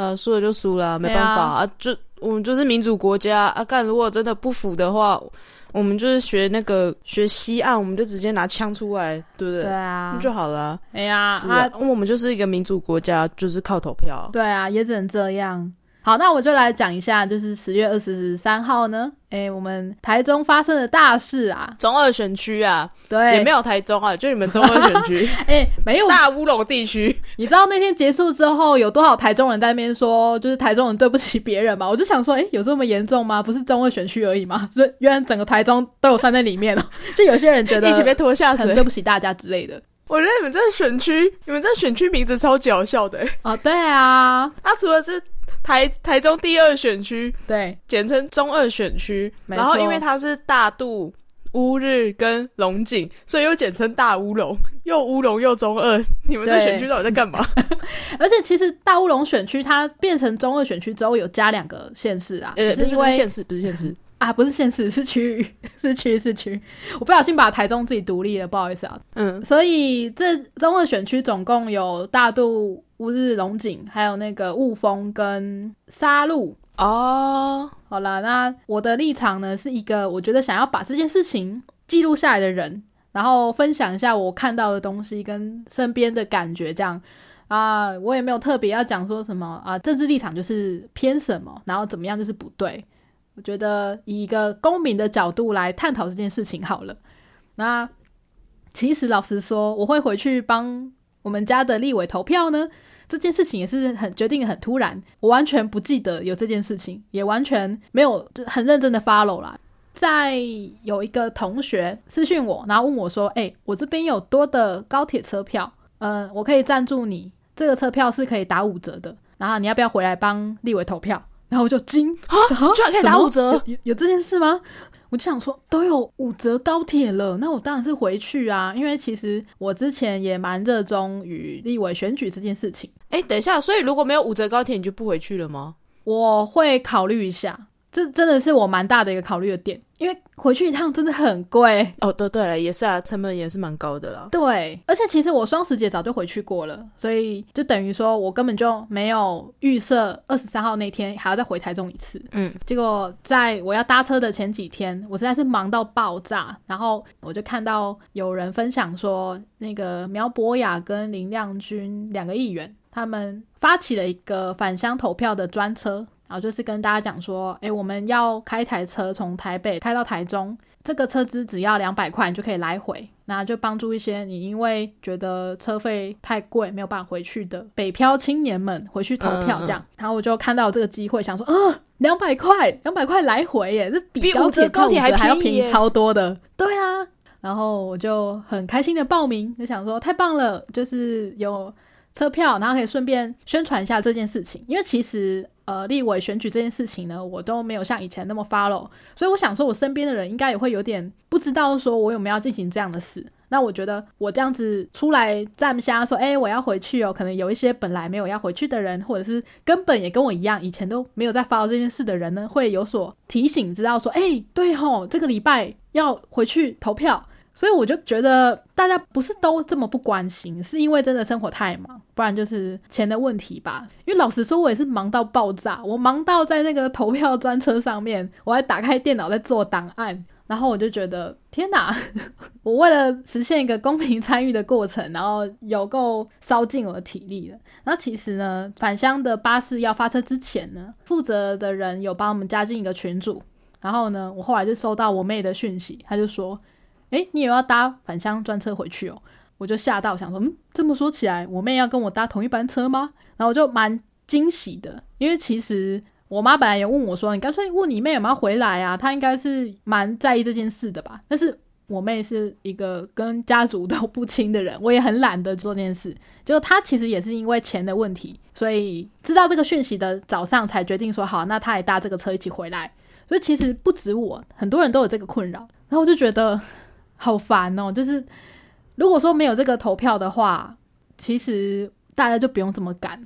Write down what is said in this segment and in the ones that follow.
呃，输了就输了，没办法啊，就我们就是民主国家啊。干，如果真的不服的话，我们就是学那个学西岸，我们就直接拿枪出来，对不对？对啊，就好了。哎呀，啊，我们就是一个民主国家，就是靠投票。对啊，也只能这样。好，那我就来讲一下，就是十月二十三号呢，哎，我们台中发生的大事啊，中二选区啊，对，也没有台中啊，就你们中二选区，哎，没有大乌龙地区。你知道那天结束之后，有多少台中人在那边说，就是台中人对不起别人吗？我就想说，哎，有这么严重吗？不是中二选区而已吗？所以原来整个台中都有算在里面了。就有些人觉得一起被拖下水，对不起大家之类的。我觉得你们这选区，你们这选区名字超搞笑的。哦，对啊，那除了是。台台中第二选区，对，简称中二选区。然后因为它是大肚、乌日跟龙井，所以又简称大乌龙，又乌龙又中二。你们这选区到底在干嘛？而且其实大乌龙选区它变成中二选区之后，有加两个县市啊，呃，是因为县市不是县市啊，不是县市是区域，是区是区。我不小心把台中自己独立了，不好意思啊。嗯，所以这中二选区总共有大肚。乌日龙井，还有那个雾峰跟沙鹿哦。好啦，那我的立场呢，是一个我觉得想要把这件事情记录下来的人，然后分享一下我看到的东西跟身边的感觉，这样啊，我也没有特别要讲说什么啊，政治立场就是偏什么，然后怎么样就是不对。我觉得以一个公民的角度来探讨这件事情好了。那其实老实说，我会回去帮我们家的立委投票呢。这件事情也是很决定很突然，我完全不记得有这件事情，也完全没有就很认真的 follow 啦。在有一个同学私讯我，然后问我说：“哎，我这边有多的高铁车票，嗯，我可以赞助你，这个车票是可以打五折的，然后你要不要回来帮立委投票？”然后我就惊啊，居然可以打五折，有有这件事吗？我就想说，都有五折高铁了，那我当然是回去啊，因为其实我之前也蛮热衷于立委选举这件事情。哎，等一下，所以如果没有五折高铁，你就不回去了吗？我会考虑一下。这真的是我蛮大的一个考虑的点，因为回去一趟真的很贵哦。对对了，也是啊，成本也是蛮高的啦。对，而且其实我双十节早就回去过了，所以就等于说我根本就没有预设二十三号那天还要再回台中一次。嗯，结果在我要搭车的前几天，我实在是忙到爆炸，然后我就看到有人分享说，那个苗博雅跟林亮君两个议员，他们发起了一个返乡投票的专车。然后就是跟大家讲说，哎，我们要开台车从台北开到台中，这个车资只要两百块，你就可以来回，那就帮助一些你因为觉得车费太贵没有办法回去的北漂青年们回去投票这样。然后我就看到这个机会，想说，啊，两百块，两百块来回耶，这比高铁高铁还还要便宜超多的。对啊，然后我就很开心的报名，就想说太棒了，就是有车票，然后可以顺便宣传一下这件事情，因为其实。呃，立委选举这件事情呢，我都没有像以前那么 follow，所以我想说，我身边的人应该也会有点不知道，说我有没有要进行这样的事。那我觉得我这样子出来站下说，哎，我要回去哦，可能有一些本来没有要回去的人，或者是根本也跟我一样，以前都没有在 follow 这件事的人呢，会有所提醒，知道说，哎，对吼，这个礼拜要回去投票。所以我就觉得大家不是都这么不关心，是因为真的生活太忙，不然就是钱的问题吧。因为老实说，我也是忙到爆炸，我忙到在那个投票专车上面，我还打开电脑在做档案，然后我就觉得天哪，我为了实现一个公平参与的过程，然后有够烧尽我的体力了。然后其实呢，返乡的巴士要发车之前呢，负责的人有帮我们加进一个群组，然后呢，我后来就收到我妹的讯息，她就说。哎，你也要搭返乡专车回去哦？我就吓到，想说，嗯，这么说起来，我妹要跟我搭同一班车吗？然后我就蛮惊喜的，因为其实我妈本来也问我说，你干脆问你妹有没有回来啊？她应该是蛮在意这件事的吧？但是我妹是一个跟家族都不亲的人，我也很懒得做这 件事。就她其实也是因为钱的问题，所以知道这个讯息的早上才决定说，好，那她也搭这个车一起回来。所以其实不止我，很多人都有这个困扰。然后我就觉得。好烦哦！就是如果说没有这个投票的话，其实大家就不用这么赶。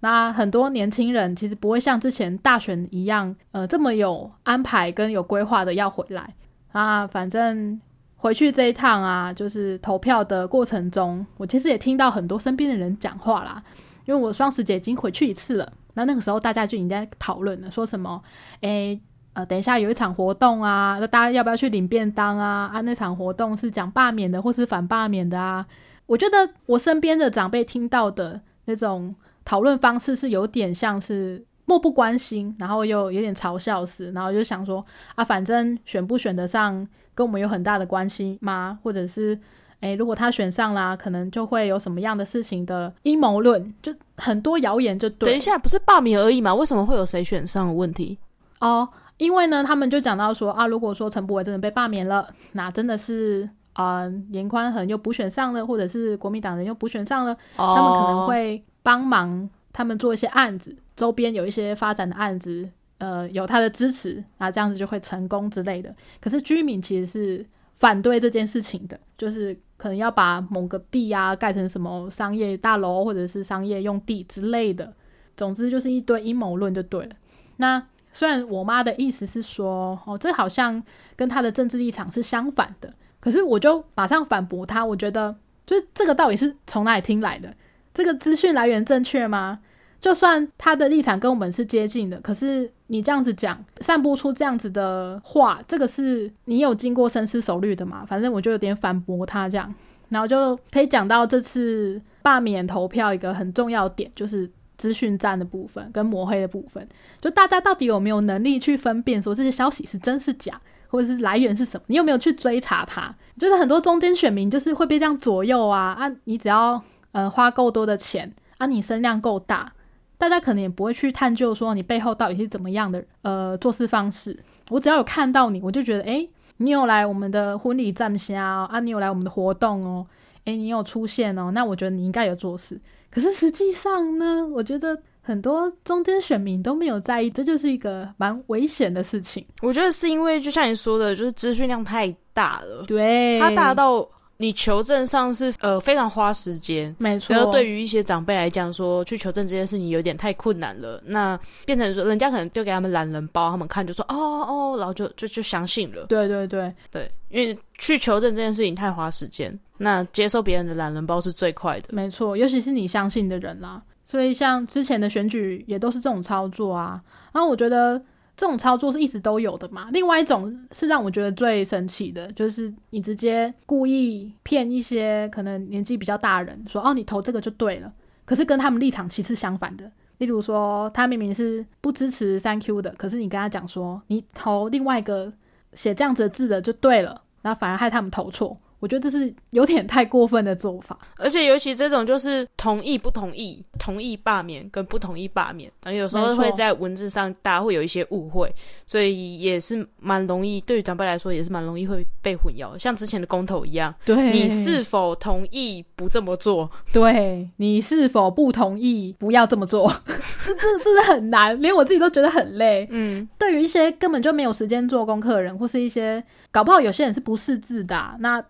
那很多年轻人其实不会像之前大选一样，呃，这么有安排跟有规划的要回来啊。反正回去这一趟啊，就是投票的过程中，我其实也听到很多身边的人讲话啦。因为我双十节已经回去一次了，那那个时候大家就已经在讨论了，说什么，诶，呃，等一下有一场活动啊，那大家要不要去领便当啊？啊，那场活动是讲罢免的，或是反罢免的啊？我觉得我身边的长辈听到的那种讨论方式是有点像是漠不关心，然后又有点嘲笑式，然后就想说啊，反正选不选得上跟我们有很大的关系吗？或者是？诶，如果他选上啦，可能就会有什么样的事情的阴谋论，就很多谣言就对。等一下，不是罢免而已嘛？为什么会有谁选上的问题？哦，因为呢，他们就讲到说啊，如果说陈柏伟真的被罢免了，那真的是啊，严宽恒又补选上了，或者是国民党人又补选上了，他们可能会帮忙他们做一些案子，周边有一些发展的案子，呃，有他的支持啊，这样子就会成功之类的。可是居民其实是反对这件事情的，就是。可能要把某个地啊盖成什么商业大楼或者是商业用地之类的，总之就是一堆阴谋论就对了。那虽然我妈的意思是说，哦，这好像跟她的政治立场是相反的，可是我就马上反驳她，我觉得就是这个到底是从哪里听来的？这个资讯来源正确吗？就算他的立场跟我们是接近的，可是你这样子讲，散播出这样子的话，这个是你有经过深思熟虑的嘛？反正我就有点反驳他这样，然后就可以讲到这次罢免投票一个很重要点，就是资讯站的部分跟抹黑的部分，就大家到底有没有能力去分辨说这些消息是真是假，或者是来源是什么？你有没有去追查它？就是很多中间选民就是会被这样左右啊啊！你只要呃花够多的钱啊，你声量够大。大家可能也不会去探究说你背后到底是怎么样的呃做事方式。我只要有看到你，我就觉得哎，你有来我们的婚礼站下啊，你有来我们的活动哦，哎，你有出现哦，那我觉得你应该有做事。可是实际上呢，我觉得很多中间选民都没有在意，这就是一个蛮危险的事情。我觉得是因为就像你说的，就是资讯量太大了，对，它大到。你求证上是呃非常花时间，没错。然后对于一些长辈来讲，说去求证这件事情有点太困难了，那变成说人家可能丢给他们懒人包，他们看就说哦哦，然后就就就相信了。对对对对，因为去求证这件事情太花时间，那接受别人的懒人包是最快的。没错，尤其是你相信的人啦。所以像之前的选举也都是这种操作啊。然后我觉得。这种操作是一直都有的嘛？另外一种是让我觉得最神奇的，就是你直接故意骗一些可能年纪比较大人，说哦你投这个就对了，可是跟他们立场其实相反的。例如说他明明是不支持三 Q 的，可是你跟他讲说你投另外一个写这样子的字的就对了，然后反而害他们投错。我觉得这是有点太过分的做法，而且尤其这种就是同意不同意，同意罢免跟不同意罢免，然后有时候会在文字上大家会有一些误会，所以也是蛮容易，对于长辈来说也是蛮容易会被混淆，像之前的公投一样，对你是否同意不这么做？对你是否不同意不要这么做？这这是很难，连我自己都觉得很累。嗯，对于一些根本就没有时间做功课的人，或是一些搞不好有些人是不识字的，那。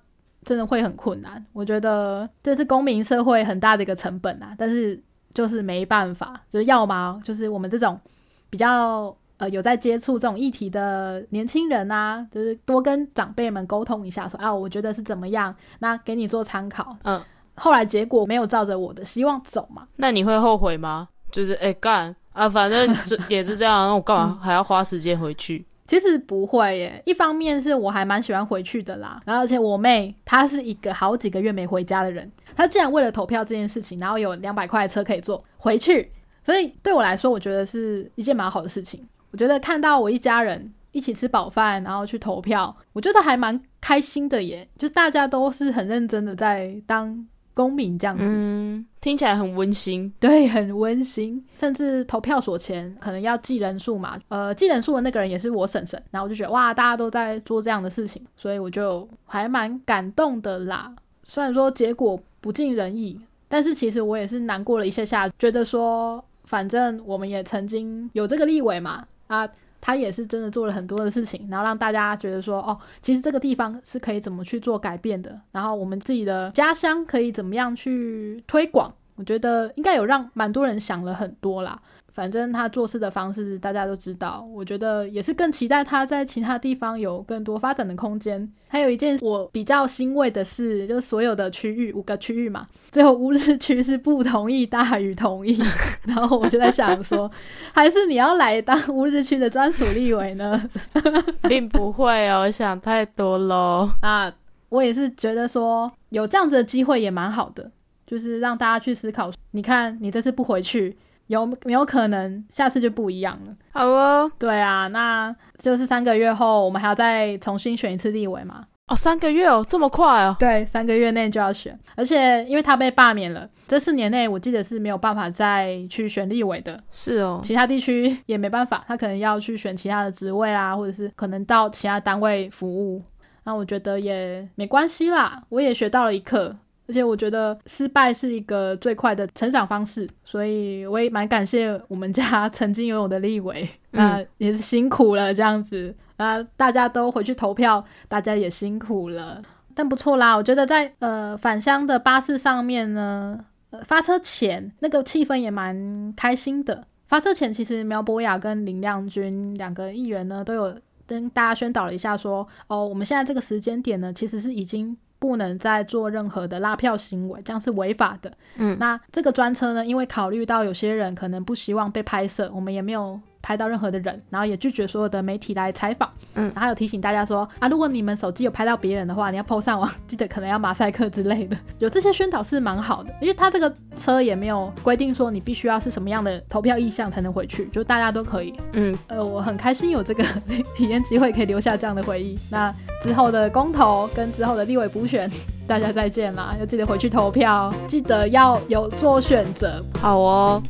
真的会很困难，我觉得这是公民社会很大的一个成本啊。但是就是没办法，就是要么就是我们这种比较呃有在接触这种议题的年轻人啊，就是多跟长辈们沟通一下，说啊，我觉得是怎么样，那给你做参考。嗯，后来结果没有照着我的希望走嘛？那你会后悔吗？就是哎干啊，反正也是这样，那我干嘛还要花时间回去？其实不会耶，一方面是我还蛮喜欢回去的啦，然后而且我妹她是一个好几个月没回家的人，她竟然为了投票这件事情，然后有两百块的车可以坐回去，所以对我来说，我觉得是一件蛮好的事情。我觉得看到我一家人一起吃饱饭，然后去投票，我觉得还蛮开心的耶，就大家都是很认真的在当。公民这样子，嗯，听起来很温馨，对，很温馨。甚至投票所前可能要记人数嘛，呃，记人数的那个人也是我婶婶，然后我就觉得哇，大家都在做这样的事情，所以我就还蛮感动的啦。虽然说结果不尽人意，但是其实我也是难过了一下下，觉得说反正我们也曾经有这个立委嘛，啊。他也是真的做了很多的事情，然后让大家觉得说，哦，其实这个地方是可以怎么去做改变的，然后我们自己的家乡可以怎么样去推广，我觉得应该有让蛮多人想了很多啦。反正他做事的方式大家都知道，我觉得也是更期待他在其他地方有更多发展的空间。还有一件我比较欣慰的是，就是所有的区域五个区域嘛，最后乌日区是不同意大于同意，然后我就在想说，还是你要来当乌日区的专属立委呢？并不会哦，想太多喽。啊，我也是觉得说有这样子的机会也蛮好的，就是让大家去思考。你看，你这次不回去。有没有可能下次就不一样了？好哦，对啊，那就是三个月后我们还要再重新选一次立委嘛？哦，三个月哦，这么快哦？对，三个月内就要选，而且因为他被罢免了，这四年内我记得是没有办法再去选立委的。是哦，其他地区也没办法，他可能要去选其他的职位啦，或者是可能到其他单位服务。那我觉得也没关系啦，我也学到了一课。而且我觉得失败是一个最快的成长方式，所以我也蛮感谢我们家 曾经拥有的立委，那也是辛苦了这样子，啊，大家都回去投票，大家也辛苦了，但不错啦，我觉得在呃返乡的巴士上面呢，呃发车前那个气氛也蛮开心的。发车前其实苗博雅跟林亮君两个议员呢都有跟大家宣导了一下，说哦，我们现在这个时间点呢，其实是已经。不能再做任何的拉票行为，这样是违法的。嗯，那这个专车呢？因为考虑到有些人可能不希望被拍摄，我们也没有。拍到任何的人，然后也拒绝所有的媒体来采访。嗯，然后有提醒大家说啊，如果你们手机有拍到别人的话，你要 PO 上网，记得可能要马赛克之类的。有这些宣导是蛮好的，因为他这个车也没有规定说你必须要是什么样的投票意向才能回去，就大家都可以。嗯，呃，我很开心有这个体验机会，可以留下这样的回忆。那之后的公投跟之后的立委补选，大家再见啦！要记得回去投票，记得要有做选择。好哦，